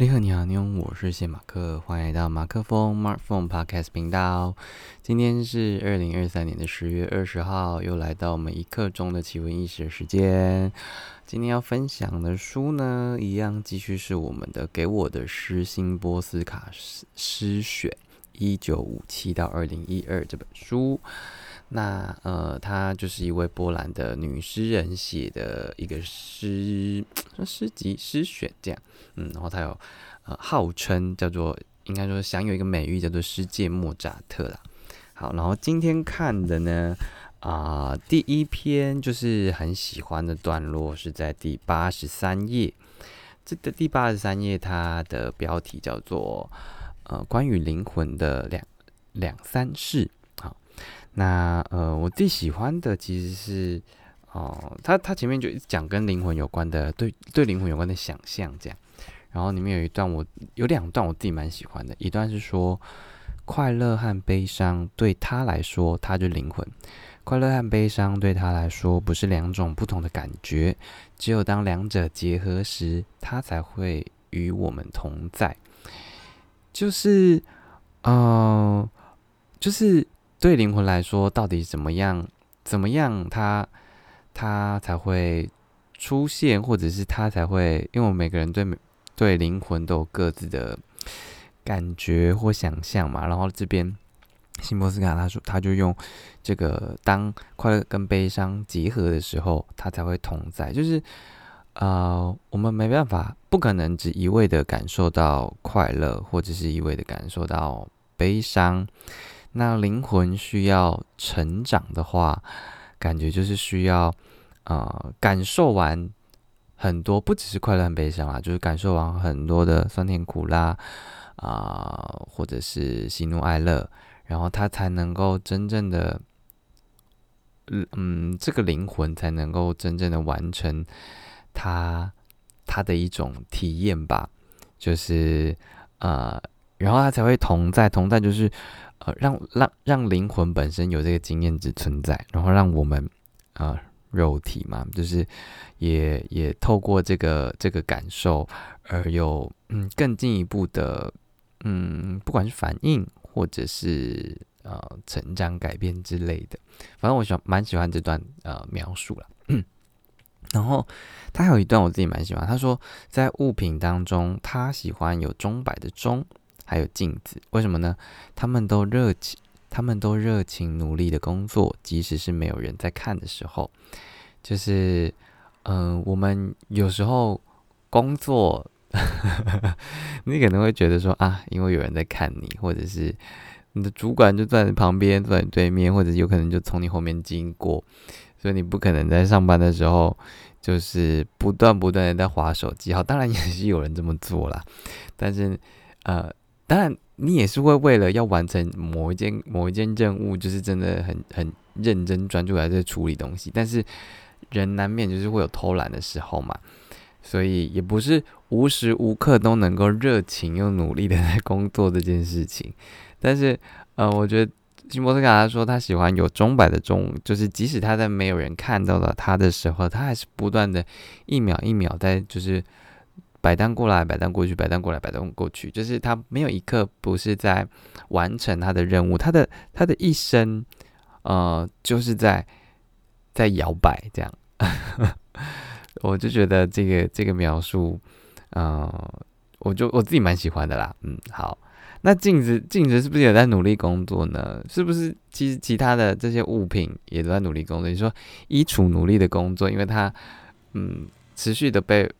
你好，你好，你好，我是谢马克，欢迎来到马克风 （Mark Phone Podcast） 频道。今天是二零二三年的十月二十号，又来到我们一刻钟的奇闻异事的时间。今天要分享的书呢，一样继续是我们的《给我的诗心波斯卡诗诗选》，一九五七到二零一二这本书。那呃，她就是一位波兰的女诗人写的一个诗诗集诗选这样，嗯，然后他有呃号称叫做应该说享有一个美誉叫做世界莫扎特啦。好，然后今天看的呢啊，第一篇就是很喜欢的段落是在第八十三页，这个第八十三页它的标题叫做呃关于灵魂的两两三事。好那呃，我最喜欢的其实是哦，他他前面就讲跟灵魂有关的，对对灵魂有关的想象这样。然后里面有一段我有两段我自己蛮喜欢的，一段是说快乐和悲伤对他来说，他就灵魂。快乐和悲伤对他来说不是两种不同的感觉，只有当两者结合时，他才会与我们同在。就是呃，就是。对灵魂来说，到底怎么样？怎么样，它他才会出现，或者是他才会？因为我们每个人对对灵魂都有各自的感觉或想象嘛。然后这边辛波斯卡他说，他就用这个当快乐跟悲伤结合的时候，他才会同在。就是呃，我们没办法，不可能只一味的感受到快乐，或者是一味的感受到悲伤。那灵魂需要成长的话，感觉就是需要，呃，感受完很多，不只是快乐和悲伤啊，就是感受完很多的酸甜苦辣啊，或者是喜怒哀乐，然后他才能够真正的，嗯，这个灵魂才能够真正的完成他他的一种体验吧，就是呃，然后他才会同在，同在就是。呃，让让让灵魂本身有这个经验值存在，然后让我们啊肉体嘛，就是也也透过这个这个感受而有嗯更进一步的嗯，不管是反应或者是呃成长改变之类的，反正我喜欢蛮喜欢这段呃描述了。然后他还有一段我自己蛮喜欢，他说在物品当中，他喜欢有钟摆的钟。还有镜子，为什么呢？他们都热情，他们都热情努力的工作，即使是没有人在看的时候。就是，嗯，我们有时候工作，你可能会觉得说啊，因为有人在看你，或者是你的主管就在你旁边，坐在你对面，或者有可能就从你后面经过，所以你不可能在上班的时候就是不断不断的在划手机。好，当然也是有人这么做啦，但是，呃。当然，你也是会为了要完成某一件某一件任务，就是真的很很认真专注在处理东西。但是人难免就是会有偷懒的时候嘛，所以也不是无时无刻都能够热情又努力的在工作这件事情。但是，呃，我觉得辛波斯卡他说他喜欢有钟摆的钟，就是即使他在没有人看到了他的时候，他还是不断的一秒一秒在就是。摆单过来，摆单过去，摆单过来，摆单过去，就是他没有一刻不是在完成他的任务，他的他的一生，呃，就是在在摇摆这样。我就觉得这个这个描述，呃，我就我自己蛮喜欢的啦。嗯，好，那镜子镜子是不是也在努力工作呢？是不是其实其他的这些物品也都在努力工作？你说衣橱努力的工作，因为它嗯持续的被。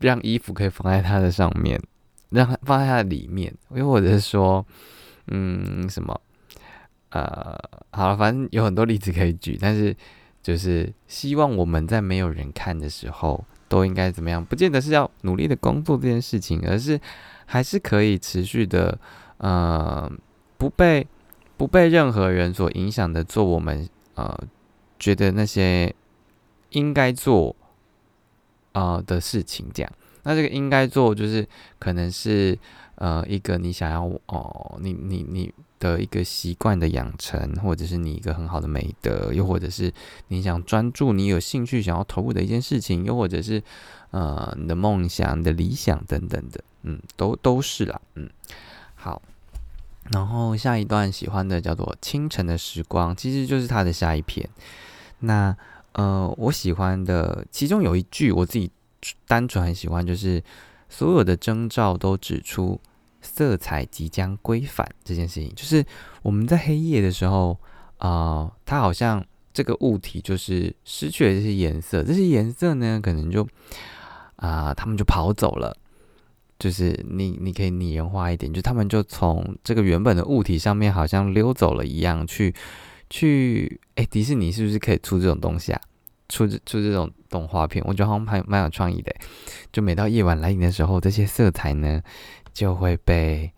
让衣服可以放在它的上面，让它放在它的里面，又或者是说，嗯，什么，呃，好了，反正有很多例子可以举，但是就是希望我们在没有人看的时候，都应该怎么样？不见得是要努力的工作这件事情，而是还是可以持续的，呃，不被不被任何人所影响的做我们呃觉得那些应该做。呃的事情，这样，那这个应该做，就是可能是呃一个你想要哦，你你你的一个习惯的养成，或者是你一个很好的美德，又或者是你想专注、你有兴趣想要投入的一件事情，又或者是呃你的梦想、你的理想等等的。嗯，都都是啦，嗯，好。然后下一段喜欢的叫做《清晨的时光》，其实就是他的下一篇。那呃，我喜欢的其中有一句，我自己单纯很喜欢，就是所有的征兆都指出色彩即将归返这件事情。就是我们在黑夜的时候啊，它好像这个物体就是失去了这些颜色，这些颜色呢，可能就啊，他们就跑走了。就是你，你可以拟人化一点，就他们就从这个原本的物体上面好像溜走了一样，去去，哎，迪士尼是不是可以出这种东西啊？出出这种动画片，我觉得好像蛮蛮有创意的。就每到夜晚来临的时候，这些色彩呢就会被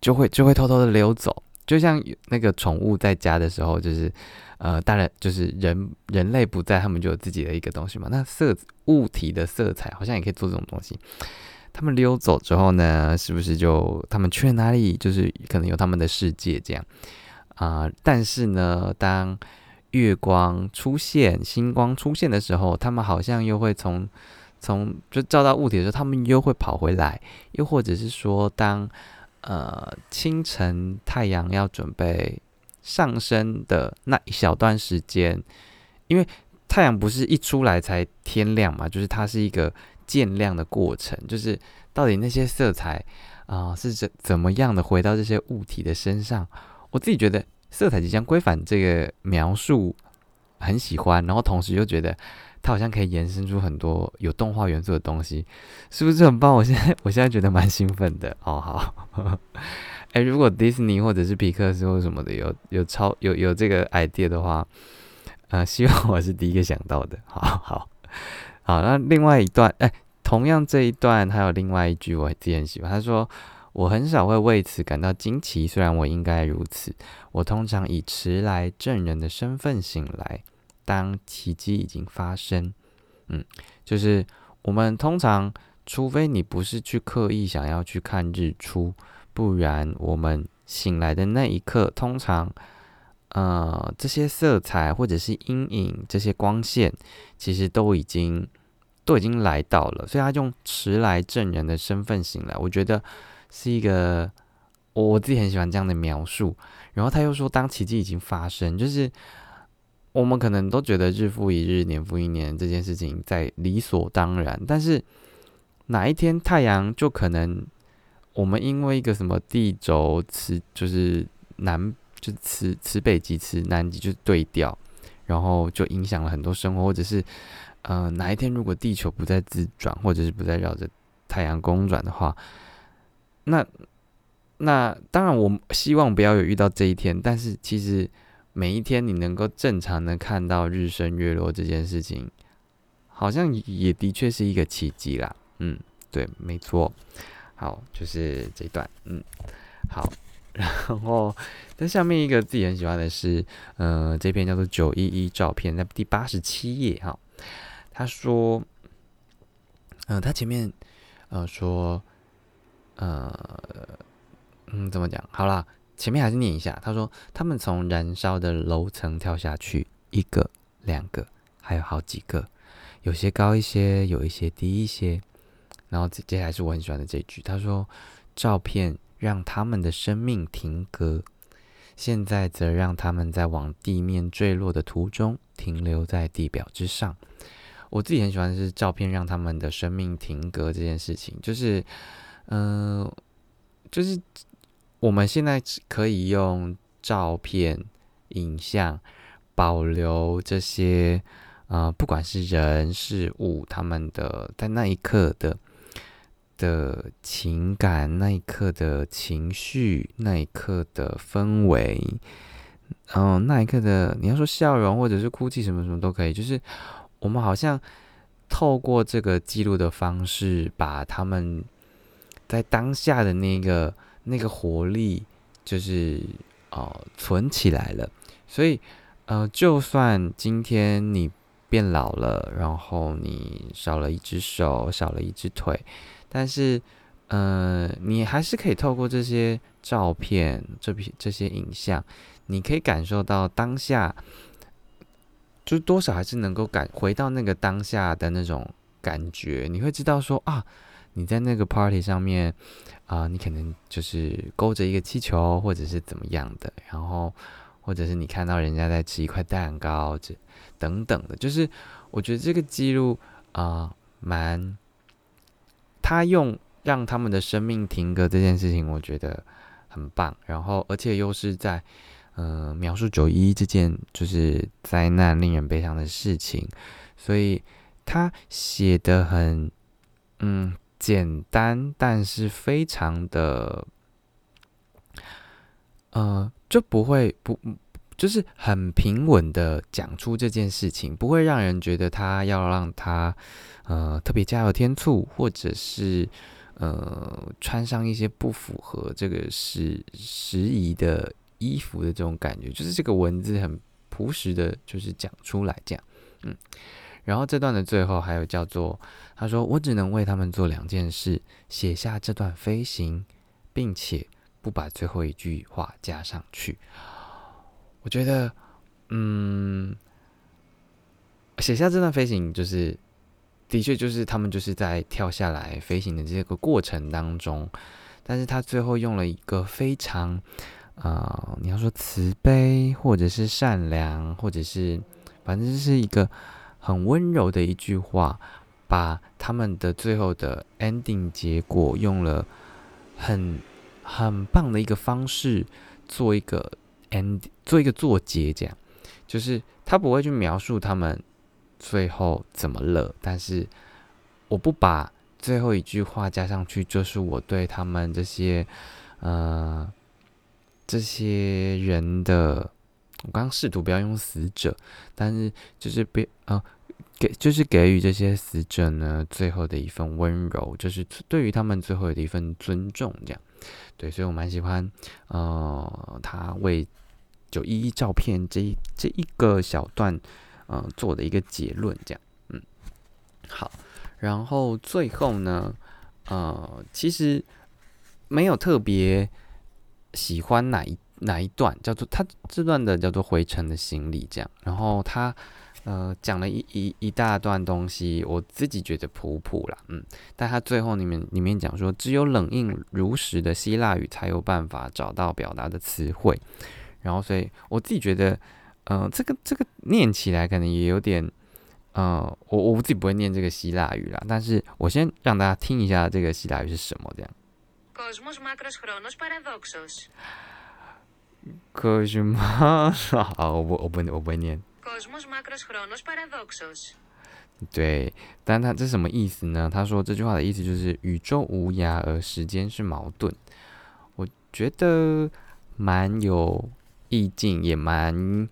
就会就会偷偷的溜走，就像那个宠物在家的时候，就是呃，当然就是人人类不在，他们就有自己的一个东西嘛。那色物体的色彩好像也可以做这种东西。他们溜走之后呢，是不是就他们去了哪里？就是可能有他们的世界这样啊。但是呢，当月光出现、星光出现的时候，他们好像又会从从就照到物体的时候，他们又会跑回来。又或者是说，当呃清晨太阳要准备上升的那一小段时间，因为太阳不是一出来才天亮嘛，就是它是一个。渐亮的过程，就是到底那些色彩啊是怎怎么样的回到这些物体的身上？我自己觉得色彩即将归返这个描述很喜欢，然后同时又觉得它好像可以延伸出很多有动画元素的东西，是不是很棒？我现在我现在觉得蛮兴奋的哦。好，哎，如果迪士尼或者是皮克斯或什么的有有超有有这个 idea 的话，呃，希望我是第一个想到的。好好。好，那另外一段，哎，同样这一段还有另外一句我自己很喜欢。他说：“我很少会为此感到惊奇，虽然我应该如此。我通常以迟来证人的身份醒来，当奇迹已经发生。”嗯，就是我们通常，除非你不是去刻意想要去看日出，不然我们醒来的那一刻，通常。呃，这些色彩或者是阴影，这些光线，其实都已经都已经来到了，所以他用迟来证人的身份醒来，我觉得是一个我我自己很喜欢这样的描述。然后他又说，当奇迹已经发生，就是我们可能都觉得日复一日，年复一年这件事情在理所当然，但是哪一天太阳就可能，我们因为一个什么地轴磁，就是南。就磁磁北极、磁南极就对调，然后就影响了很多生活，或者是呃哪一天如果地球不再自转，或者是不再绕着太阳公转的话，那那当然我希望不要有遇到这一天，但是其实每一天你能够正常的看到日升月落这件事情，好像也的确是一个奇迹啦。嗯，对，没错。好，就是这一段。嗯，好。然后，在下面一个自己很喜欢的是，呃，这篇叫做《九一一照片》在第八十七页哈。他说，嗯，他前面呃说，呃，嗯，怎么讲？好啦，前面还是念一下。他说，他们从燃烧的楼层跳下去，一个、两个，还有好几个，有些高一些，有一些低一些。然后接接下来是我很喜欢的这句，他说，照片。让他们的生命停格，现在则让他们在往地面坠落的途中停留在地表之上。我自己很喜欢的是照片让他们的生命停格这件事情，就是，嗯，就是我们现在可以用照片、影像保留这些，啊，不管是人事物，他们的在那一刻的。的情感，那一刻的情绪，那一刻的氛围，嗯，那一刻的你要说笑容或者是哭泣，什么什么都可以。就是我们好像透过这个记录的方式，把他们在当下的那个那个活力，就是哦存起来了。所以，呃，就算今天你变老了，然后你少了一只手，少了一只腿。但是，呃，你还是可以透过这些照片、这批这些影像，你可以感受到当下，就多少还是能够感回到那个当下的那种感觉。你会知道说啊，你在那个 party 上面啊，你可能就是勾着一个气球，或者是怎么样的，然后或者是你看到人家在吃一块蛋糕，这等等的，就是我觉得这个记录啊，蛮他用让他们的生命停格这件事情，我觉得很棒。然后而且又是在嗯描述九一这件就是灾难令人悲伤的事情，所以他写的很嗯。简单，但是非常的，呃，就不会不，就是很平稳的讲出这件事情，不会让人觉得他要让他，呃，特别加油添醋，或者是呃，穿上一些不符合这个时时宜的衣服的这种感觉，就是这个文字很朴实的，就是讲出来这样，嗯。然后这段的最后还有叫做，他说：“我只能为他们做两件事，写下这段飞行，并且不把最后一句话加上去。”我觉得，嗯，写下这段飞行，就是的确就是他们就是在跳下来飞行的这个过程当中，但是他最后用了一个非常，呃，你要说慈悲，或者是善良，或者是反正就是一个。很温柔的一句话，把他们的最后的 ending 结果用了很很棒的一个方式做一个 ending，做一个作结，这样就是他不会去描述他们最后怎么了，但是我不把最后一句话加上去，就是我对他们这些呃这些人的，我刚刚试图不要用死者，但是就是别啊。给就是给予这些死者呢最后的一份温柔，就是对于他们最后的一份尊重，这样对，所以我蛮喜欢，呃，他为九一一照片这一这一个小段，呃，做的一个结论，这样，嗯，好，然后最后呢，呃，其实没有特别喜欢哪一哪一段，叫做他这段的叫做回程的行李，这样，然后他。呃，讲了一一一大段东西，我自己觉得普普啦，嗯，但他最后里面里面讲说，只有冷硬如实的希腊语才有办法找到表达的词汇，然后所以我自己觉得，呃，这个这个念起来可能也有点，呃，我我自己不会念这个希腊语啦，但是我先让大家听一下这个希腊语是什么，这样。可什么？好，我我不我不会念。对，但他这什么意思呢？他说这句话的意思就是宇宙无涯，而时间是矛盾。我觉得蛮有意境，也蛮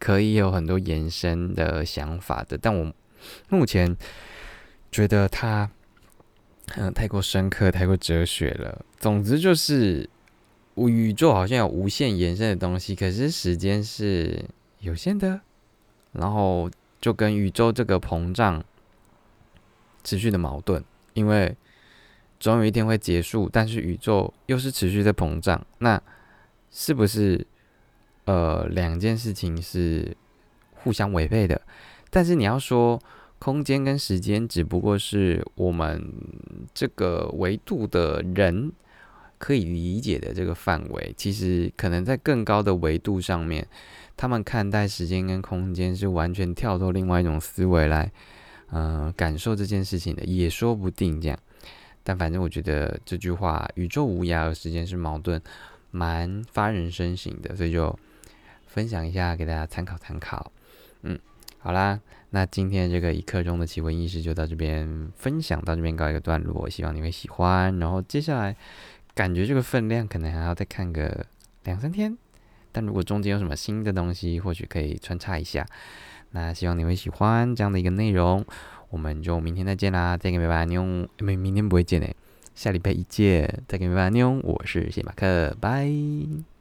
可以有很多延伸的想法的。但我目前觉得他嗯太过深刻，太过哲学了。总之就是，宇宙好像有无限延伸的东西，可是时间是有限的。然后就跟宇宙这个膨胀持续的矛盾，因为总有一天会结束，但是宇宙又是持续的膨胀，那是不是呃两件事情是互相违背的？但是你要说空间跟时间只不过是我们这个维度的人可以理解的这个范围，其实可能在更高的维度上面。他们看待时间跟空间是完全跳脱另外一种思维来，呃，感受这件事情的，也说不定这样。但反正我觉得这句话“宇宙无涯，而时间是矛盾”蛮发人深省的，所以就分享一下给大家参考参考。嗯，好啦，那今天这个一刻钟的奇闻异事就到这边分享到这边告一个段落，希望你会喜欢。然后接下来感觉这个分量可能还要再看个两三天。但如果中间有什么新的东西，或许可以穿插一下。那希望你会喜欢这样的一个内容，我们就明天再见啦！再见，拜拜，妞。明，明天不会见诶，下礼拜一见。再见，拜拜，妞。我是谢马克，拜。